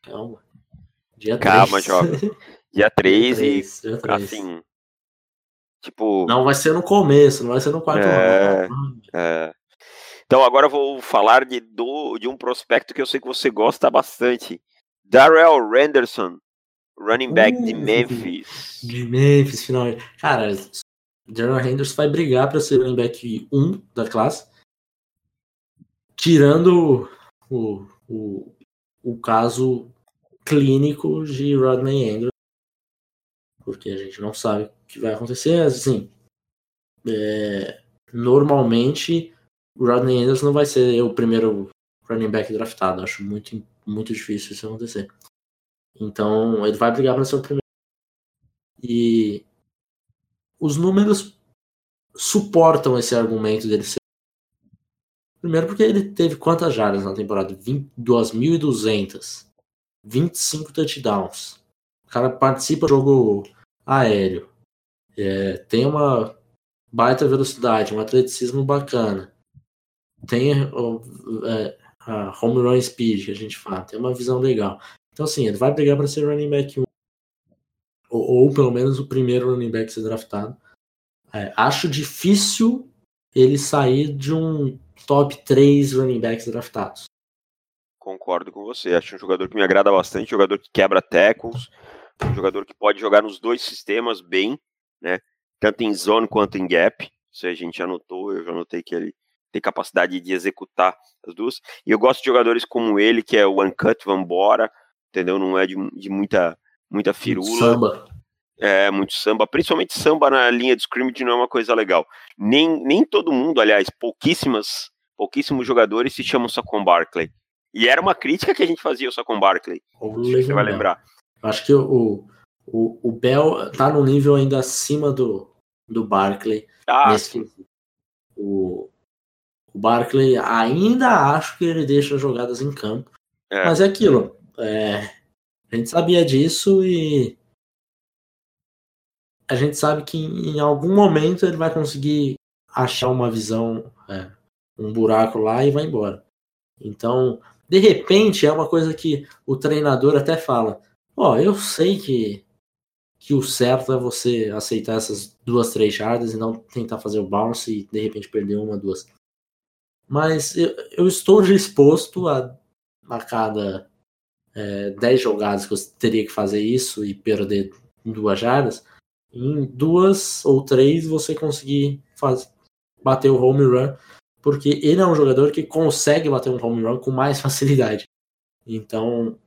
calma. Dia 3. Calma, jovem. Dia 3, dia 3 e dia 3. assim, Tipo. Não vai ser no começo, não vai ser no quarto é, round. É. Então agora eu vou falar de, do, de um prospecto que eu sei que você gosta bastante. Darrell Renderson, running back uh, de Memphis. De Memphis, finalmente. Cara, Darrell Henderson vai brigar para ser running back 1 da classe. Tirando o, o, o caso clínico de Rodney Anderson. Porque a gente não sabe que vai acontecer, assim, é, normalmente o Rodney Anderson não vai ser o primeiro running back draftado. Acho muito, muito difícil isso acontecer. Então, ele vai brigar para ser o primeiro. E os números suportam esse argumento dele ser. Primeiro porque ele teve quantas jardas na temporada? 2.200. 25 touchdowns. O cara participa do jogo aéreo. É, tem uma baita velocidade, um atleticismo bacana. Tem é, a home run speed que a gente fala. Tem uma visão legal. Então, assim, ele vai brigar para ser running back 1. Ou, ou, pelo menos o primeiro running back ser draftado. É, acho difícil ele sair de um top 3 running backs draftados. Concordo com você. Acho um jogador que me agrada bastante, jogador que quebra tackles, um jogador que pode jogar nos dois sistemas bem, né? Tanto em zone quanto em gap. Isso a gente anotou, eu já anotei que ele tem capacidade de executar as duas. E eu gosto de jogadores como ele, que é o Uncut Vambora, entendeu? Não é de, de muita, muita firula. Samba. É, muito samba, principalmente samba na linha de scrimmage não é uma coisa legal. Nem, nem todo mundo, aliás, pouquíssimas, pouquíssimos jogadores se chamam só com Barkley. E era uma crítica que a gente fazia só com Barkley. Você vai lembrar. Acho que o, o, o Bell tá no nível ainda acima do, do Barkley. Ah, nesse o, o Barkley ainda acho que ele deixa jogadas em campo. É. Mas é aquilo. É, a gente sabia disso e a gente sabe que em algum momento ele vai conseguir achar uma visão, é, um buraco lá e vai embora. Então, de repente, é uma coisa que o treinador até fala: Ó, oh, eu sei que, que o certo é você aceitar essas duas, três jardas e não tentar fazer o bounce e de repente perder uma, duas. Mas eu, eu estou disposto a, a cada é, dez jogadas que eu teria que fazer isso e perder duas jardas em duas ou três você conseguir fazer, bater o home run, porque ele é um jogador que consegue bater um home run com mais facilidade. Então,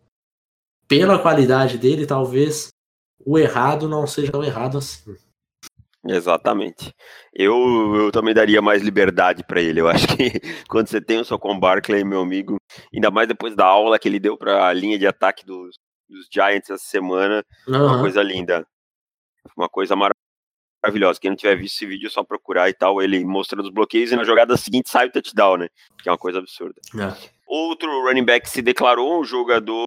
pela qualidade dele, talvez o errado não seja tão errado assim. Exatamente. Eu, eu também daria mais liberdade para ele. Eu acho que quando você tem o Socon Barkley, meu amigo, ainda mais depois da aula que ele deu para a linha de ataque dos, dos Giants essa semana, uhum. uma coisa linda uma coisa maravilhosa. Quem não tiver visto esse vídeo é só procurar e tal. Ele mostrando os bloqueios e na jogada seguinte sai o touchdown, né? Que é uma coisa absurda. É. Outro running back se declarou, um jogador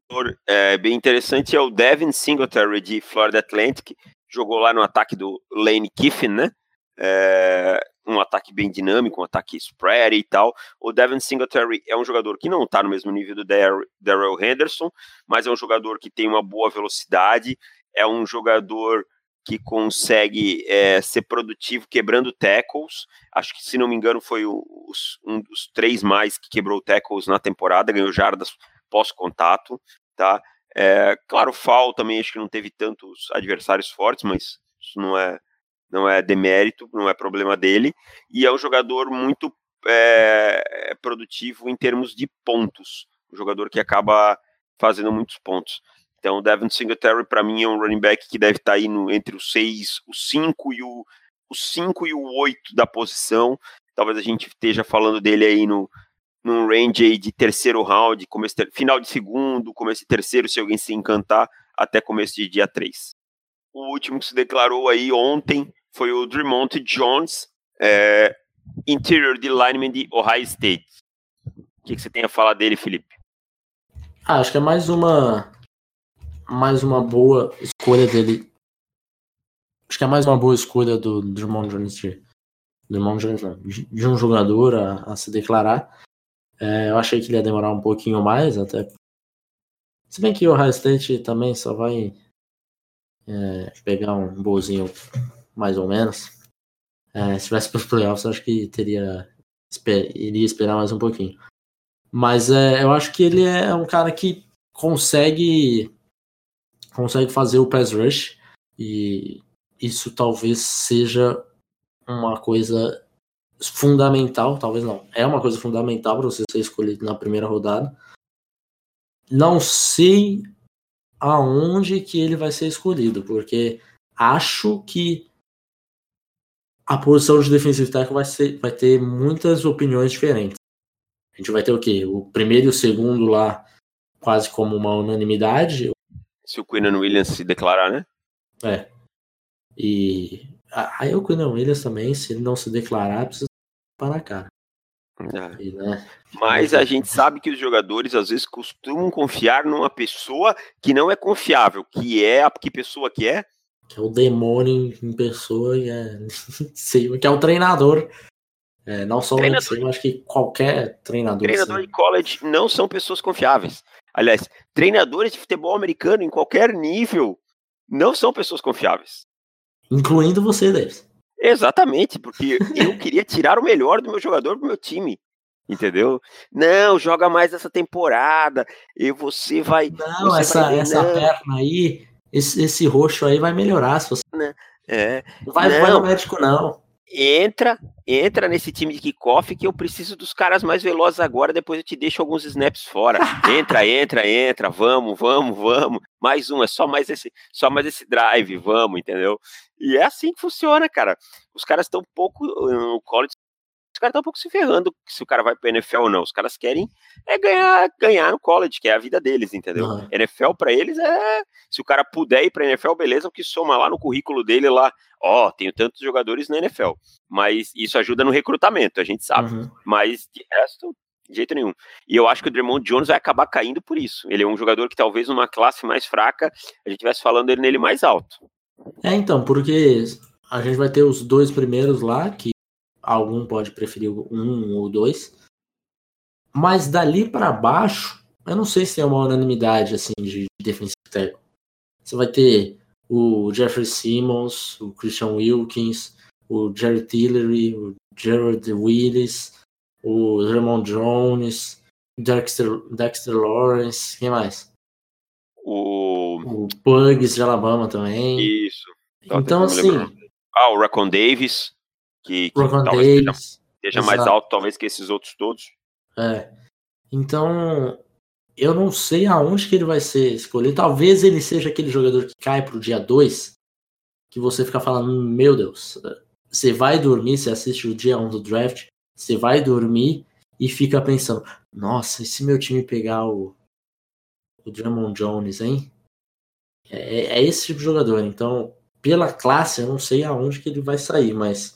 é, bem interessante, é o Devin Singletary de Florida Atlantic. Jogou lá no ataque do Lane Kiffin, né? É, um ataque bem dinâmico, um ataque spread e tal. O Devin Singletary é um jogador que não está no mesmo nível do Darrell Henderson, mas é um jogador que tem uma boa velocidade, é um jogador que consegue é, ser produtivo quebrando tackles. Acho que, se não me engano, foi os, um dos três mais que quebrou tackles na temporada, ganhou jardas pós-contato, tá? É, claro, o também acho que não teve tantos adversários fortes, mas isso não é, não é demérito, não é problema dele. E é um jogador muito é, produtivo em termos de pontos. Um jogador que acaba fazendo muitos pontos. Então, o Devin Singletary, para mim, é um running back que deve estar tá aí no, entre os 6, o 5 e o, o 5 e o 8 da posição. Talvez a gente esteja falando dele aí no, num range aí de terceiro round, começo, final de segundo, começo de terceiro, se alguém se encantar, até começo de dia 3. O último que se declarou aí ontem foi o Dremont Jones, é, interior de lineman de Ohio State. O que, que você tem a falar dele, Felipe? Ah, acho que é mais uma mais uma boa escolha dele. Acho que é mais uma boa escolha do Drummond Jones de, Jones, de um jogador a, a se declarar. É, eu achei que ele ia demorar um pouquinho mais, até. Se bem que o Ohio State também só vai é, pegar um bolzinho mais ou menos. É, se tivesse para os playoffs, acho que teria iria esperar mais um pouquinho. Mas é, eu acho que ele é um cara que consegue consegue fazer o pass rush e isso talvez seja uma coisa fundamental, talvez não, é uma coisa fundamental para você ser escolhido na primeira rodada. Não sei aonde que ele vai ser escolhido, porque acho que a posição de defensive tackle vai, ser, vai ter muitas opiniões diferentes. A gente vai ter o quê? O primeiro e o segundo lá quase como uma unanimidade, se o Quinnan Williams se declarar, né? É. E aí o Quinnan Williams também, se ele não se declarar, precisa para a cara. É. E, né? Mas a gente sabe que os jogadores às vezes costumam confiar numa pessoa que não é confiável, que é a que pessoa que é? Que é o demônio em pessoa, e é... que é o treinador. É, não só treinador... mas acho que qualquer treinador. Treinador assim. de college não são pessoas confiáveis. Aliás, treinadores de futebol americano em qualquer nível não são pessoas confiáveis. Incluindo você, Davis. Exatamente, porque eu queria tirar o melhor do meu jogador pro meu time. Entendeu? Não, joga mais essa temporada e você vai. Não, você essa, vai, essa não. perna aí, esse, esse roxo aí vai melhorar. Se você... Né? É. Não vai, não. vai no médico, não. Entra, entra nesse time de kickoff que eu preciso dos caras mais velozes agora, depois eu te deixo alguns snaps fora. Entra, entra, entra, vamos, vamos, vamos. Mais um, é só mais esse, só mais esse drive, vamos, entendeu? E é assim que funciona, cara. Os caras estão pouco no college os caras estão um pouco se ferrando se o cara vai pro NFL ou não. Os caras querem é ganhar, ganhar no college, que é a vida deles, entendeu? Uhum. NFL para eles é. Se o cara puder ir pra NFL, beleza, porque soma lá no currículo dele lá, ó, oh, tenho tantos jogadores na NFL. Mas isso ajuda no recrutamento, a gente sabe. Uhum. Mas de resto, de jeito nenhum. E eu acho que o Draymond Jones vai acabar caindo por isso. Ele é um jogador que talvez numa classe mais fraca a gente estivesse falando ele nele mais alto. É, então, porque a gente vai ter os dois primeiros lá, que algum pode preferir um ou dois. Mas dali para baixo, eu não sei se é uma unanimidade assim de defensive tackle. Você vai ter o Jeffrey Simmons, o Christian Wilkins, o Jerry Tillery, o Gerald Willis, o Ramon Jones, Dexter, Dexter Lawrence, quem mais? O... o Pugs de Alabama também. Isso. Então, assim. Ah, o Racon Davis que, que talvez Davis, seja, mais alto talvez que esses outros todos. É. Então, eu não sei aonde que ele vai ser escolhido. Talvez ele seja aquele jogador que cai pro dia 2, que você fica falando, meu Deus, você vai dormir, você assiste o dia 1 um do draft, você vai dormir e fica pensando, nossa, e se meu time pegar o, o Drummond Jones, hein? É, é, esse tipo de jogador. Então, pela classe, eu não sei aonde que ele vai sair, mas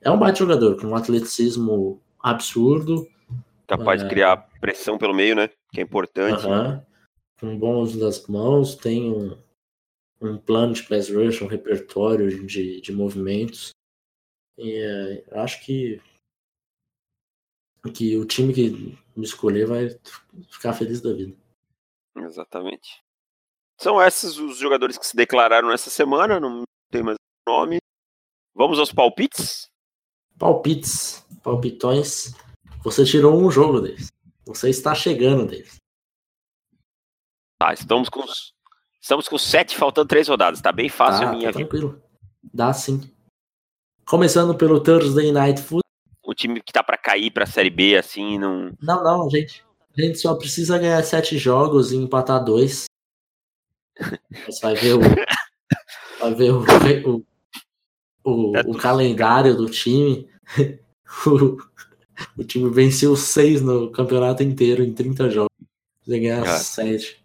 é um baita jogador, com um atleticismo absurdo. Capaz é... de criar pressão pelo meio, né? Que é importante. Com bom uso das mãos, tem um, um plano de pass rush, um repertório de, de movimentos. E é, acho que, que o time que me escolher vai ficar feliz da vida. Exatamente. São esses os jogadores que se declararam essa semana, não tem mais nome. Vamos aos palpites? Palpites, palpitões. Você tirou um jogo deles. Você está chegando deles. Tá, estamos com estamos com sete, faltando três rodadas. Tá bem fácil tá, a minha tá tranquilo. Dá sim. Começando pelo Thursday Night Football. O time que tá para cair para Série B, assim, não. Não, não, gente. A gente só precisa ganhar sete jogos e empatar dois. Você vai ver o. vai ver o, o, o, é o calendário do time. o, o, time venceu seis no campeonato inteiro em 30 jogos. Vai ganhar é. sete.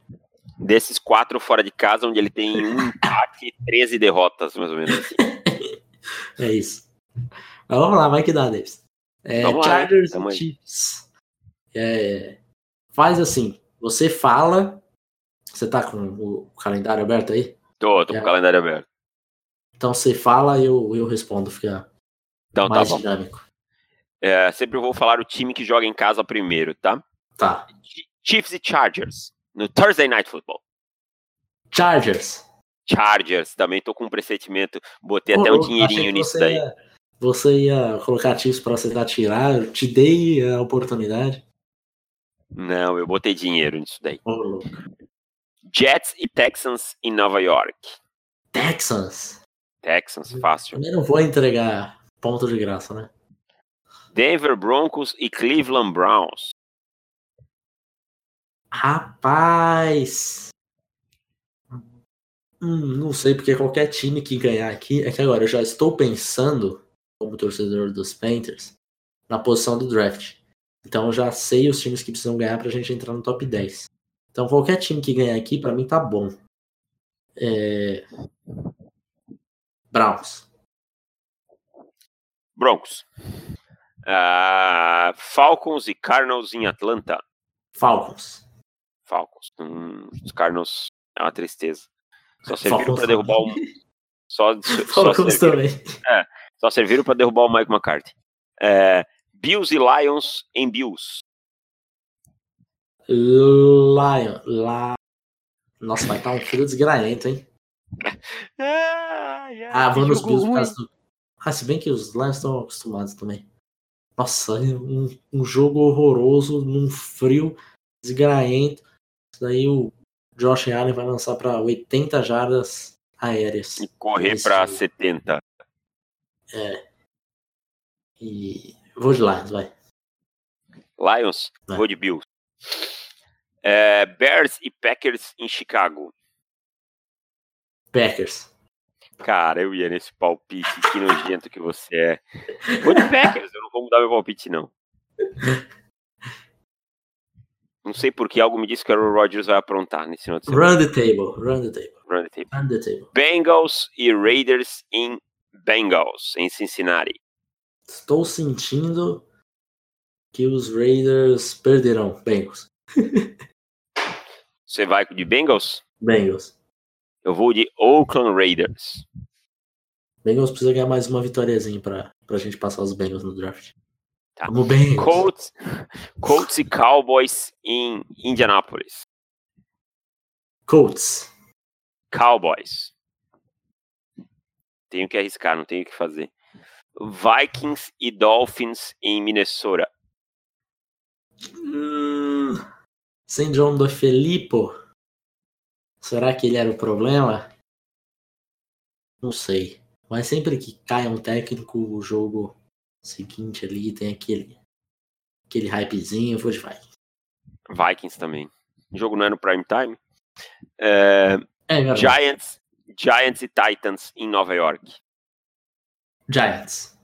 Desses quatro fora de casa, onde ele tem um empate e 13 derrotas, mais ou menos. Assim. é isso. Mas vamos lá, vai que dá, Davis. É, Chargers e Chiefs. É, faz assim, você fala. Você tá com o calendário aberto aí? Tô, tô com o calendário aberto. Então você fala e eu, eu respondo, fica então, tá mais tá dinâmico. É, sempre vou falar o time que joga em casa primeiro, tá? Tá. Chiefs e Chargers, no Thursday Night Football. Chargers. Chargers, também tô com um pressentimento, botei Pô, até um dinheirinho nisso daí. Ia, você ia colocar Chiefs pra você tirar, eu te dei a oportunidade. Não, eu botei dinheiro nisso daí. Oh, Jets e Texans em Nova York. Texans? Texans, fácil. Eu não vou entregar ponto de graça, né? Denver Broncos e Cleveland Browns. Rapaz. Hum, não sei, porque qualquer time que ganhar aqui. É que agora eu já estou pensando, como torcedor dos Panthers, na posição do draft. Então eu já sei os times que precisam ganhar pra gente entrar no top 10. Então qualquer time que ganhar aqui, para mim tá bom. É... Browns. Broncos. Uh, Falcons e Cardinals em Atlanta. Falcons. Falcons. Hum, os Cardinals é uma tristeza. Só serviram para derrubar o. Só, só, serviram, é, só serviram para derrubar o Mike McCarthy. É, Bills e Lions em Bills. Lion. La... Nossa, vai estar um frio desgraento, hein? ah, ah vou nos Bills por causa do. Ah, se bem que os Lions estão acostumados também. Nossa, um, um jogo horroroso, num frio desgraento. Isso daí o Josh Allen vai lançar para 80 jardas aéreas. E correr para 70. É. E vou de Lions, vai. Lions, vai. vou de Bills. É, Bears e Packers em Chicago. Packers. Cara, eu ia nesse palpite, que nojento que você é. Vou de Packers, eu não vou mudar meu palpite, não. Não sei porque algo me disse que o Aaron Rodgers vai aprontar nesse final de semana. Run the table, run the table. Run the table. Run the table. Bengals e Raiders em Bengals, em Cincinnati. Estou sentindo que os Raiders perderão. Bengals. Você vai de Bengals? Bengals. Eu vou de Oakland Raiders. Bengals precisa ganhar mais uma vitóriazinha para a gente passar os Bengals no draft. Tá. Vamos bem. Colts, Colts e Cowboys em Indianapolis. Colts. Cowboys. Tenho que arriscar, não tenho o que fazer. Vikings e Dolphins em Minnesota. Hum, sem John do Filippo. Será que ele era o problema? Não sei. Mas sempre que cai um técnico, o jogo seguinte ali tem aquele aquele hypezinho, vou de Vikings. Vikings também. O jogo não é no prime time. É, é, Giants, Giants e Titans em Nova York. Giants.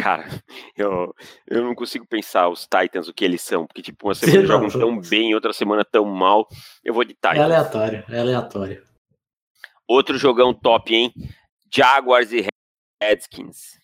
Cara, eu, eu não consigo pensar os Titans o que eles são, porque tipo, uma semana jogam tão bem, outra semana tão mal. Eu vou de Titans. É aleatório, é aleatório. Outro jogão top, hein? Jaguars e Redskins.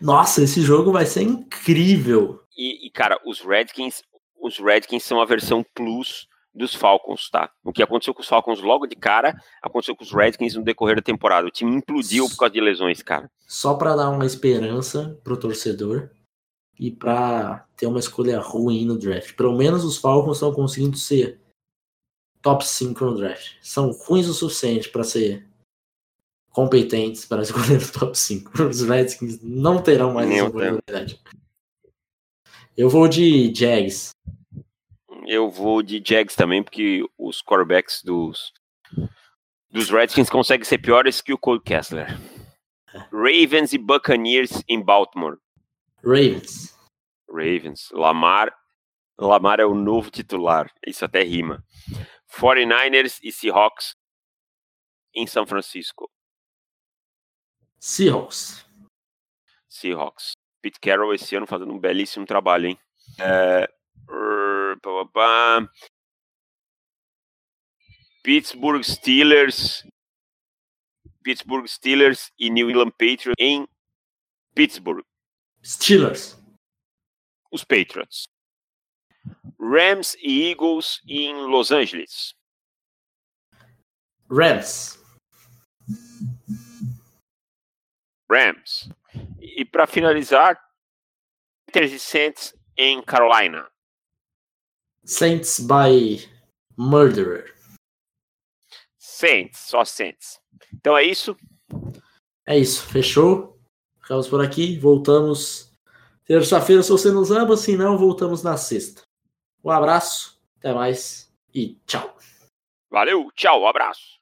Nossa, esse jogo vai ser incrível. E, e, cara, os Redskins, os Redskins são a versão plus dos Falcons, tá? O que aconteceu com os Falcons logo de cara, aconteceu com os Redskins no decorrer da temporada. O time implodiu por causa de lesões, cara. Só para dar uma esperança pro torcedor e para ter uma escolha ruim no draft. Pelo menos os Falcons estão conseguindo ser top 5 no draft. São ruins o suficiente para ser competentes para escolher o top 5. Os Redskins não terão mais essa oportunidade. Eu vou de Jags. Eu vou de Jags também, porque os quarterbacks dos, dos Redskins conseguem ser piores que o Cole Kessler. Ravens e Buccaneers em Baltimore. Ravens. Ravens. Lamar. Lamar é o novo titular. Isso até rima. 49ers e Seahawks em São Francisco. Seahawks. Seahawks. Pete Carroll esse ano fazendo um belíssimo trabalho, hein? É... Pittsburgh Steelers. Pittsburgh Steelers e New England Patriots em Pittsburgh. Steelers. Os Patriots. Rams e Eagles em Los Angeles. Rams. Rams. E para finalizar, Panthers e Saints em Carolina. Saints by Murderer. Saints, só Saints. Então é isso? É isso, fechou? Ficamos por aqui, voltamos terça-feira se você nos ama, se não, voltamos na sexta. Um abraço, até mais e tchau. Valeu, tchau, um abraço.